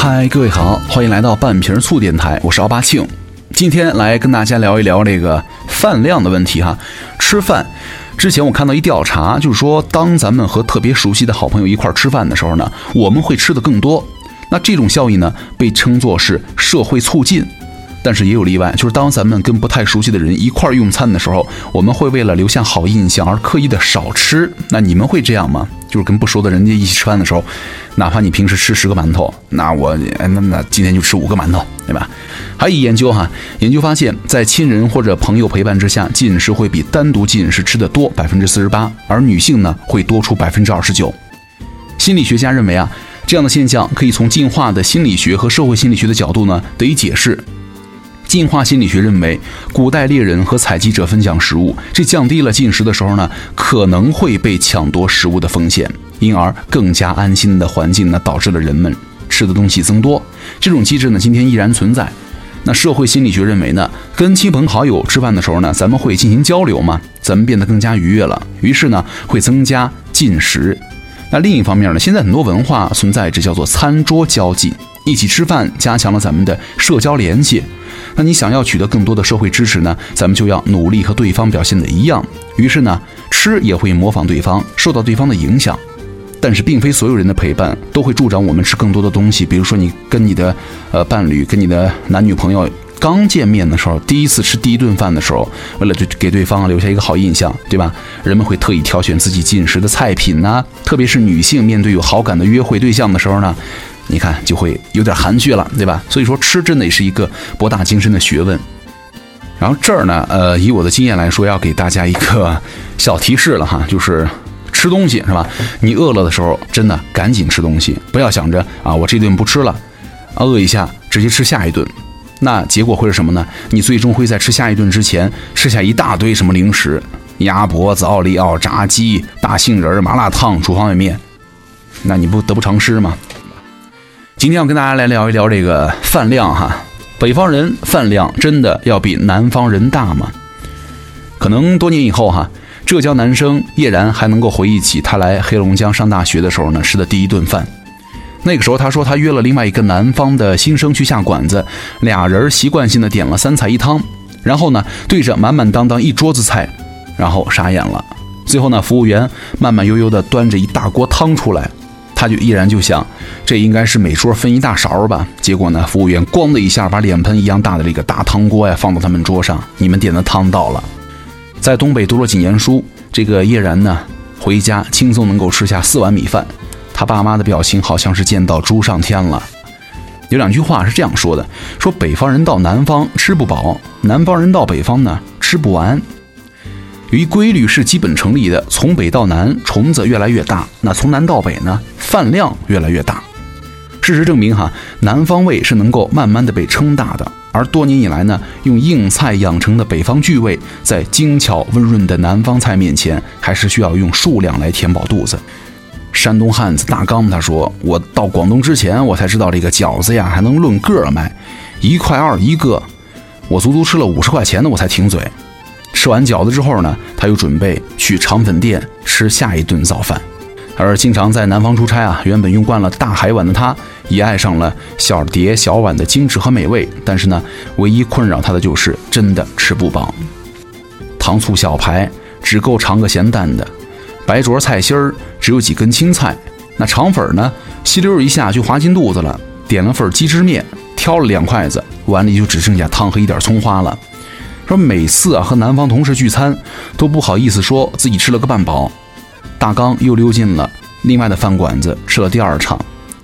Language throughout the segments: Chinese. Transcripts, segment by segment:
嗨，各位好，欢迎来到半瓶醋电台，我是奥巴庆。今天来跟大家聊一聊这个饭量的问题哈。吃饭之前，我看到一调查，就是说，当咱们和特别熟悉的好朋友一块吃饭的时候呢，我们会吃的更多。那这种效应呢，被称作是社会促进。但是也有例外，就是当咱们跟不太熟悉的人一块用餐的时候，我们会为了留下好印象而刻意的少吃。那你们会这样吗？就是跟不熟的人家一起吃饭的时候，哪怕你平时吃十个馒头，那我哎那那今天就吃五个馒头，对吧？还有一研究哈，研究发现，在亲人或者朋友陪伴之下进食会比单独进食吃的多百分之四十八，而女性呢会多出百分之二十九。心理学家认为啊，这样的现象可以从进化的心理学和社会心理学的角度呢得以解释。进化心理学认为，古代猎人和采集者分享食物，这降低了进食的时候呢可能会被抢夺食物的风险，因而更加安心的环境呢导致了人们吃的东西增多。这种机制呢今天依然存在。那社会心理学认为呢，跟亲朋好友吃饭的时候呢，咱们会进行交流嘛，咱们变得更加愉悦了，于是呢会增加进食。那另一方面呢，现在很多文化存在着叫做餐桌交际，一起吃饭加强了咱们的社交联系。那你想要取得更多的社会支持呢？咱们就要努力和对方表现的一样。于是呢，吃也会模仿对方，受到对方的影响。但是，并非所有人的陪伴都会助长我们吃更多的东西。比如说，你跟你的呃伴侣、跟你的男女朋友刚见面的时候，第一次吃第一顿饭的时候，为了对给对方留下一个好印象，对吧？人们会特意挑选自己进食的菜品呢。特别是女性面对有好感的约会对象的时候呢。你看，就会有点含蓄了，对吧？所以说，吃真的也是一个博大精深的学问。然后这儿呢，呃，以我的经验来说，要给大家一个小提示了哈，就是吃东西是吧？你饿了的时候，真的赶紧吃东西，不要想着啊，我这顿不吃了，饿一下直接吃下一顿，那结果会是什么呢？你最终会在吃下一顿之前吃下一大堆什么零食，鸭脖子、奥利奥、炸鸡、大杏仁、麻辣烫、煮方便面，那你不得不偿失吗？今天要跟大家来聊一聊这个饭量哈，北方人饭量真的要比南方人大吗？可能多年以后哈，浙江男生叶然还能够回忆起他来黑龙江上大学的时候呢吃的第一顿饭。那个时候他说他约了另外一个南方的新生去下馆子，俩人习惯性的点了三菜一汤，然后呢对着满满当当一桌子菜，然后傻眼了。最后呢服务员慢慢悠悠的端着一大锅汤出来。他就依然就想，这应该是每桌分一大勺吧。结果呢，服务员咣的一下把脸盆一样大的这个大汤锅呀放到他们桌上，你们点的汤到了。在东北读了几年书，这个叶然呢，回家轻松能够吃下四碗米饭。他爸妈的表情好像是见到猪上天了。有两句话是这样说的：说北方人到南方吃不饱，南方人到北方呢吃不完。有一规律是基本成立的：从北到南，虫子越来越大；那从南到北呢，饭量越来越大。事实证明，哈，南方胃是能够慢慢的被撑大的。而多年以来呢，用硬菜养成的北方巨胃，在精巧温润的南方菜面前，还是需要用数量来填饱肚子。山东汉子大刚他说：“我到广东之前，我才知道这个饺子呀还能论个卖，一块二一个，我足足吃了五十块钱的，我才停嘴。”吃完饺子之后呢，他又准备去肠粉店吃下一顿早饭。而经常在南方出差啊，原本用惯了大海碗的他，也爱上了小碟小碗的精致和美味。但是呢，唯一困扰他的就是真的吃不饱。糖醋小排只够尝个咸淡的，白灼菜心儿只有几根青菜，那肠粉呢，吸溜一下就滑进肚子了。点了份鸡汁面，挑了两筷子，碗里就只剩下汤和一点葱花了。说每次啊和南方同事聚餐，都不好意思说自己吃了个半饱。大刚又溜进了另外的饭馆子，吃了第二场。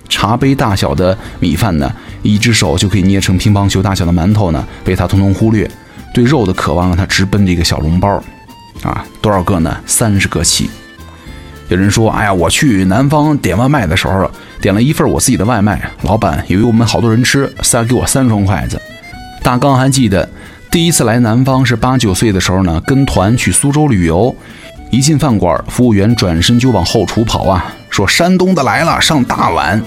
茶杯大小的米饭呢，一只手就可以捏成乒乓球大小的馒头呢，被他通通忽略。对肉的渴望让他直奔这个小笼包。啊，多少个呢？三十个起。有人说，哎呀，我去南方点外卖的时候，点了一份我自己的外卖，老板以为我们好多人吃，塞给我三双筷子。大刚还记得。第一次来南方是八九岁的时候呢，跟团去苏州旅游。一进饭馆，服务员转身就往后厨跑啊，说山东的来了，上大碗。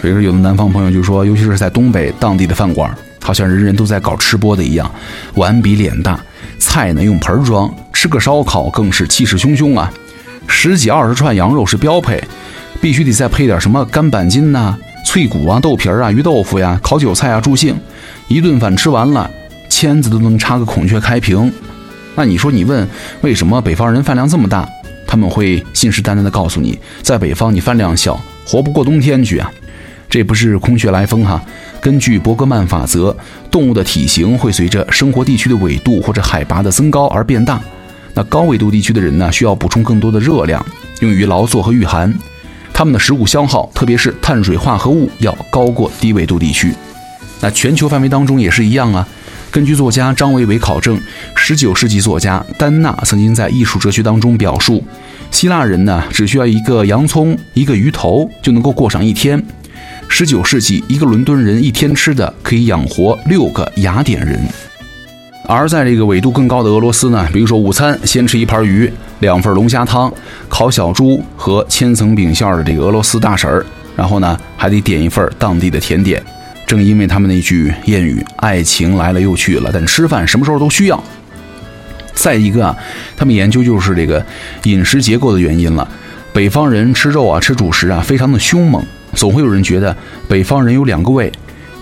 比如有的南方朋友就说，尤其是在东北当地的饭馆，好像人人都在搞吃播的一样，碗比脸大，菜呢用盆装，吃个烧烤更是气势汹汹啊。十几二十串羊肉是标配，必须得再配点什么干板筋呐、脆骨啊、豆皮啊、鱼豆腐呀、烤韭菜啊助兴。一顿饭吃完了，签子都能插个孔雀开屏。那你说，你问为什么北方人饭量这么大？他们会信誓旦旦地告诉你，在北方你饭量小，活不过冬天去啊。这不是空穴来风哈。根据伯格曼法则，动物的体型会随着生活地区的纬度或者海拔的增高而变大。那高纬度地区的人呢，需要补充更多的热量，用于劳作和御寒。他们的食物消耗，特别是碳水化合物，要高过低纬度地区。那全球范围当中也是一样啊。根据作家张维维考证，19世纪作家丹纳曾经在《艺术哲学》当中表述，希腊人呢只需要一个洋葱、一个鱼头就能够过上一天。19世纪，一个伦敦人一天吃的可以养活六个雅典人。而在这个纬度更高的俄罗斯呢，比如说午餐先吃一盘鱼、两份龙虾汤、烤小猪和千层饼馅的这个俄罗斯大婶儿，然后呢还得点一份当地的甜点。正因为他们那句谚语“爱情来了又去了”，但吃饭什么时候都需要。再一个啊，他们研究就是这个饮食结构的原因了。北方人吃肉啊，吃主食啊，非常的凶猛。总会有人觉得北方人有两个胃，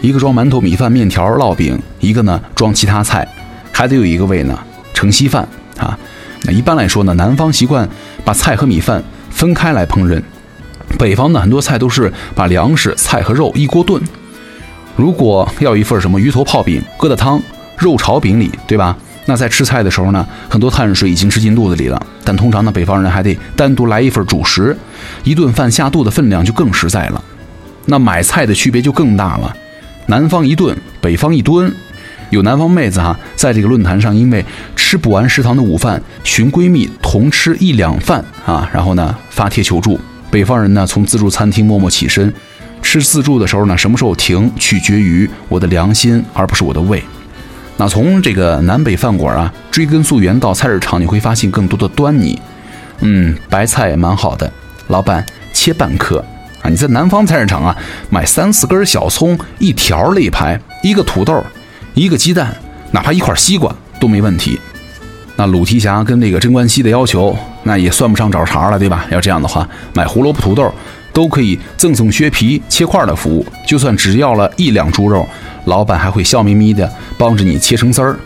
一个装馒头、米饭、面条、烙饼，一个呢装其他菜，还得有一个胃呢盛稀饭啊。那一般来说呢，南方习惯把菜和米饭分开来烹饪，北方呢很多菜都是把粮食、菜和肉一锅炖。如果要一份什么鱼头泡饼疙瘩汤肉炒饼里，对吧？那在吃菜的时候呢，很多碳水已经吃进肚子里了。但通常呢，北方人还得单独来一份主食，一顿饭下肚的分量就更实在了。那买菜的区别就更大了，南方一顿，北方一吨。有南方妹子哈，在这个论坛上，因为吃不完食堂的午饭，寻闺蜜同吃一两饭啊，然后呢发帖求助。北方人呢，从自助餐厅默默起身。吃自助的时候呢，什么时候停取决于我的良心，而不是我的胃。那从这个南北饭馆啊，追根溯源到菜市场，你会发现更多的端倪。嗯，白菜蛮好的，老板切半颗啊。你在南方菜市场啊，买三四根小葱，一条肋排，一个土豆，一个鸡蛋，哪怕一块西瓜都没问题。那鲁提辖跟那个贞观西的要求，那也算不上找茬了，对吧？要这样的话，买胡萝卜、土豆。都可以赠送削皮切块的服务，就算只要了一两猪肉，老板还会笑眯眯的帮着你切成丝儿，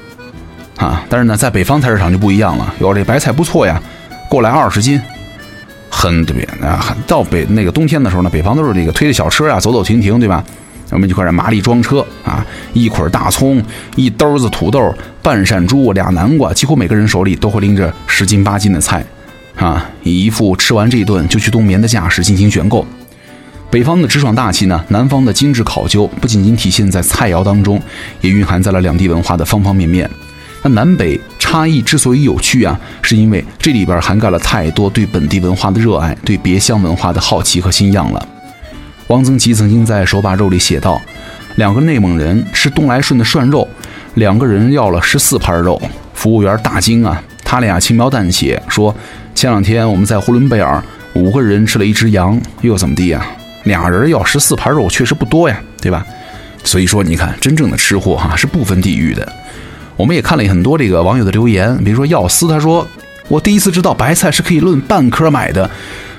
啊！但是呢，在北方菜市场就不一样了，哟，这白菜不错呀，过来二十斤，很对啊。到北那个冬天的时候呢，北方都是这个推着小车呀，走走停停，对吧？我们就开始麻利装车啊，一捆大葱，一兜子土豆，半扇猪，俩南瓜，几乎每个人手里都会拎着十斤八斤的菜。啊，以一副吃完这一顿就去冬眠的架势进行选购。北方的直爽大气呢，南方的精致考究，不仅仅体现在菜肴当中，也蕴含在了两地文化的方方面面。那南北差异之所以有趣啊，是因为这里边涵盖了太多对本地文化的热爱，对别乡文化的好奇和新样了。汪曾祺曾经在《手把肉》里写道：两个内蒙人吃东来顺的涮肉，两个人要了十四盘肉，服务员大惊啊，他俩轻描淡写说。前两天我们在呼伦贝尔，五个人吃了一只羊，又怎么地呀？俩人要十四盘肉，确实不多呀，对吧？所以说，你看，真正的吃货哈是不分地域的。我们也看了很多这个网友的留言，比如说药师，他说：“我第一次知道白菜是可以论半颗买的。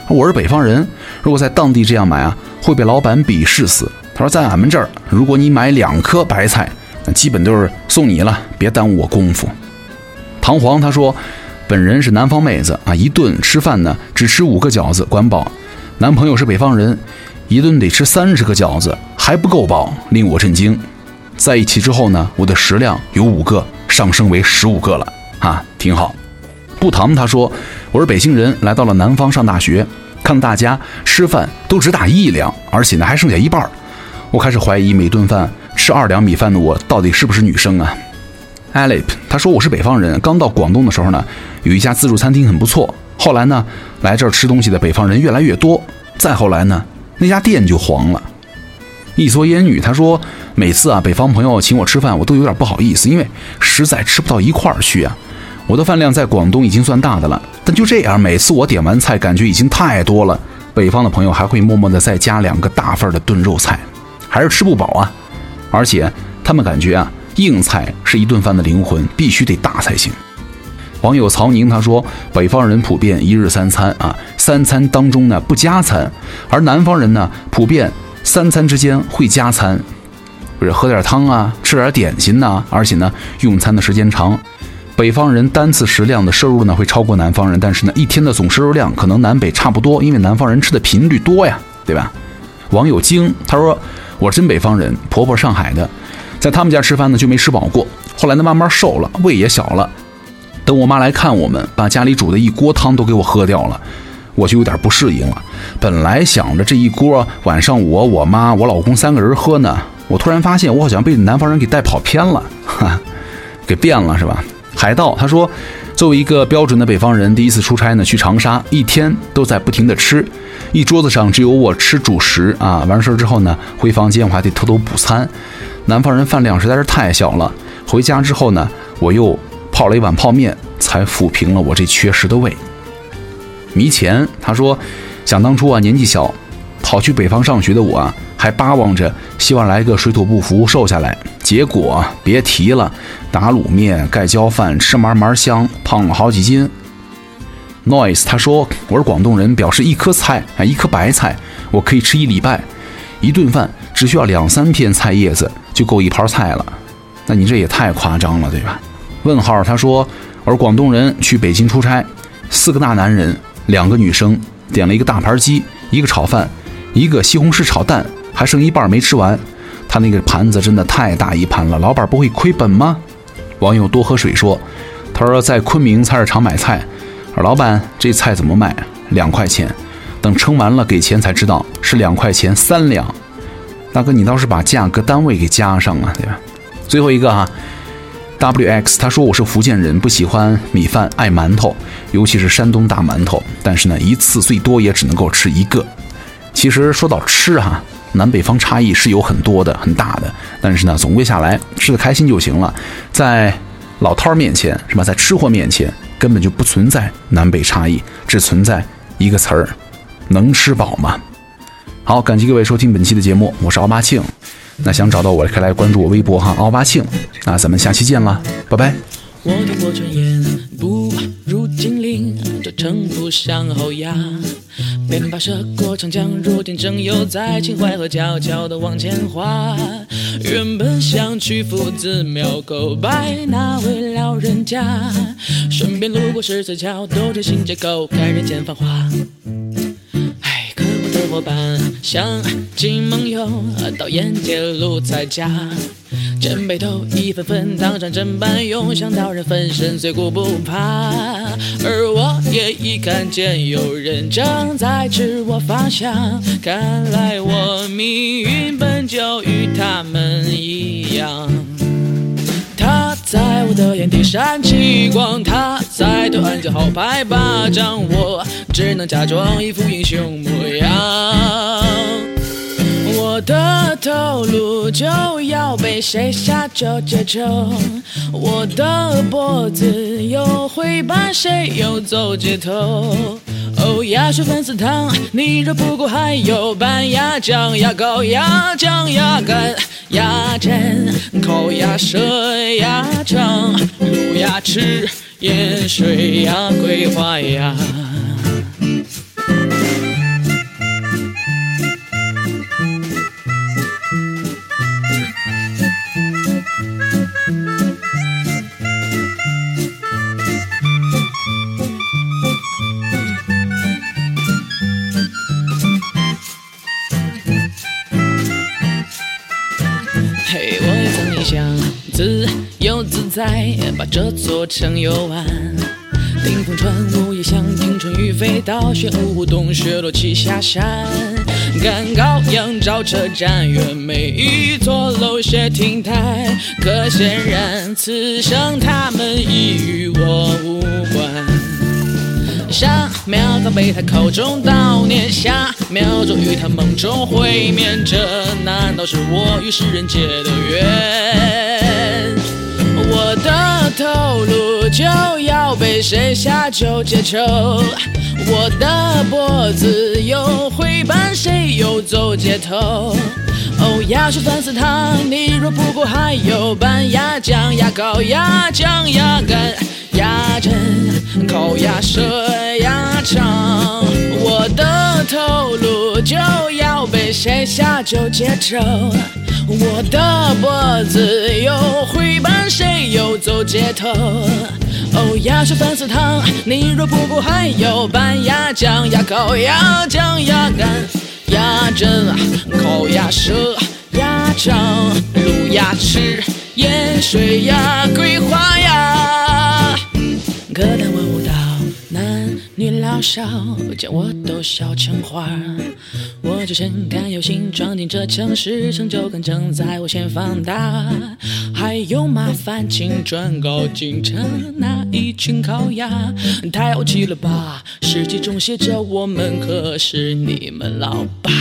我是北方人，如果在当地这样买啊，会被老板鄙视死。”他说：“在俺们这儿，如果你买两颗白菜，那基本都是送你了，别耽误我功夫。”唐皇他说。本人是南方妹子啊，一顿吃饭呢只吃五个饺子管饱。男朋友是北方人，一顿得吃三十个饺子还不够饱，令我震惊。在一起之后呢，我的食量由五个上升为十五个了啊，挺好。不唐他说我是北京人，来到了南方上大学，看大家吃饭都只打一两，而且呢还剩下一半儿，我开始怀疑每顿饭吃二两米饭的我到底是不是女生啊。Alip，他说我是北方人，刚到广东的时候呢，有一家自助餐厅很不错。后来呢，来这儿吃东西的北方人越来越多。再后来呢，那家店就黄了。一蓑烟雨，他说每次啊，北方朋友请我吃饭，我都有点不好意思，因为实在吃不到一块儿去啊。我的饭量在广东已经算大的了，但就这样，每次我点完菜，感觉已经太多了。北方的朋友还会默默的再加两个大份的炖肉菜，还是吃不饱啊。而且他们感觉啊。硬菜是一顿饭的灵魂，必须得大才行。网友曹宁他说：“北方人普遍一日三餐啊，三餐当中呢不加餐，而南方人呢普遍三餐之间会加餐，不是喝点汤啊，吃点点心呐，而且呢，用餐的时间长。北方人单次食量的摄入呢会超过南方人，但是呢，一天的总摄入量可能南北差不多，因为南方人吃的频率多呀，对吧？网友惊，他说：“我是真北方人，婆婆上海的，在他们家吃饭呢就没吃饱过，后来呢慢慢瘦了，胃也小了。等我妈来看我们，把家里煮的一锅汤都给我喝掉了，我就有点不适应了。本来想着这一锅晚上我、我妈、我老公三个人喝呢，我突然发现我好像被南方人给带跑偏了，哈，给变了是吧？”海盗他说：“作为一个标准的北方人，第一次出差呢，去长沙，一天都在不停的吃，一桌子上只有我吃主食啊。完事儿之后呢，回房间我还得偷偷补餐。南方人饭量实在是太小了。回家之后呢，我又泡了一碗泡面，才抚平了我这缺失的胃。”迷钱他说：“想当初啊，年纪小，跑去北方上学的我啊。”还巴望着，希望来个水土不服瘦下来，结果别提了，打卤面、盖浇饭，吃嘛嘛香，胖了好几斤。Noise 他说我是广东人，表示一颗菜啊，一颗白菜，我可以吃一礼拜，一顿饭只需要两三片菜叶子就够一盘菜了。那你这也太夸张了，对吧？问号他说我是广东人，去北京出差，四个大男人，两个女生，点了一个大盘鸡，一个炒饭，一个西红柿炒蛋。还剩一半没吃完，他那个盘子真的太大一盘了，老板不会亏本吗？网友多喝水说：“他说在昆明菜市场买菜，老板这菜怎么卖？两块钱，等称完了给钱才知道是两块钱三两。大哥，你倒是把价格单位给加上啊，对吧？”最后一个哈，WX 他说我是福建人，不喜欢米饭，爱馒头，尤其是山东大馒头，但是呢一次最多也只能够吃一个。其实说到吃哈。南北方差异是有很多的，很大的，但是呢，总归下来吃的开心就行了。在老摊儿面前，是吧？在吃货面前，根本就不存在南北差异，只存在一个词儿：能吃饱吗？好，感谢各位收听本期的节目，我是奥巴庆。那想找到我，可以来关注我微博哈，奥巴庆。那咱们下期见了，拜拜。我听过传言，不如精灵，这城府向后压。便跋涉过长江，如今正游在秦淮河，悄悄地往前滑。原本想去夫子庙叩拜那位老人家，顺便路过十字桥，兜着新街口看人间繁华。伙伴相敬盟友，到沿街路才佳。肩背头，一份份当上砧板用，想刀人粉身碎骨不怕。而我也已看见有人正在指我方向，看来我命运本就与他们一样。在我的眼底闪起光，他在对岸叫好拍巴掌，我只能假装一副英雄模样。我的头颅就要被谁下九节抽，我的脖子又会把谁游走街头？哦，鸭血粉丝汤，你肉不过，还有板鸭酱、鸭膏、鸭酱、鸭肝、鸭胗、烤鸭舌、鸭肠、卤鸭翅、盐水鸭、桂花鸭。把这座城游完。顶风穿午夜香，听春雨飞到玄武洞雪落栖下山。赶高阳照车站，远每一座楼榭亭台。可显然，此生他们已与我无关。上秒早被他口中悼念，下秒钟与他梦中会面。这难道是我与世人结的缘？头颅就要被谁下九节抽，我的脖子又会伴谁游走街头？哦，鸭血粉丝汤，你若不过，还有板鸭酱、鸭膏、鸭酱、鸭肝、鸭胗、烤鸭舌、鸭肠。我的头颅就要被谁下？酒接受。我的脖子又会伴，谁又走街头？哦，鸭血、粉丝汤，你若不顾，还有拌鸭酱、鸭烤鸭酱、牙干、牙针、口牙舌、鸭肠、卤鸭翅、盐水鸭、桂花鸭笑将我都笑成花。我只身敢有心闯进这城市，成就感正在无限放大。还有麻烦，请转告京城那一群烤鸭，太傲气了吧？世界中写着我们可是你们老爸。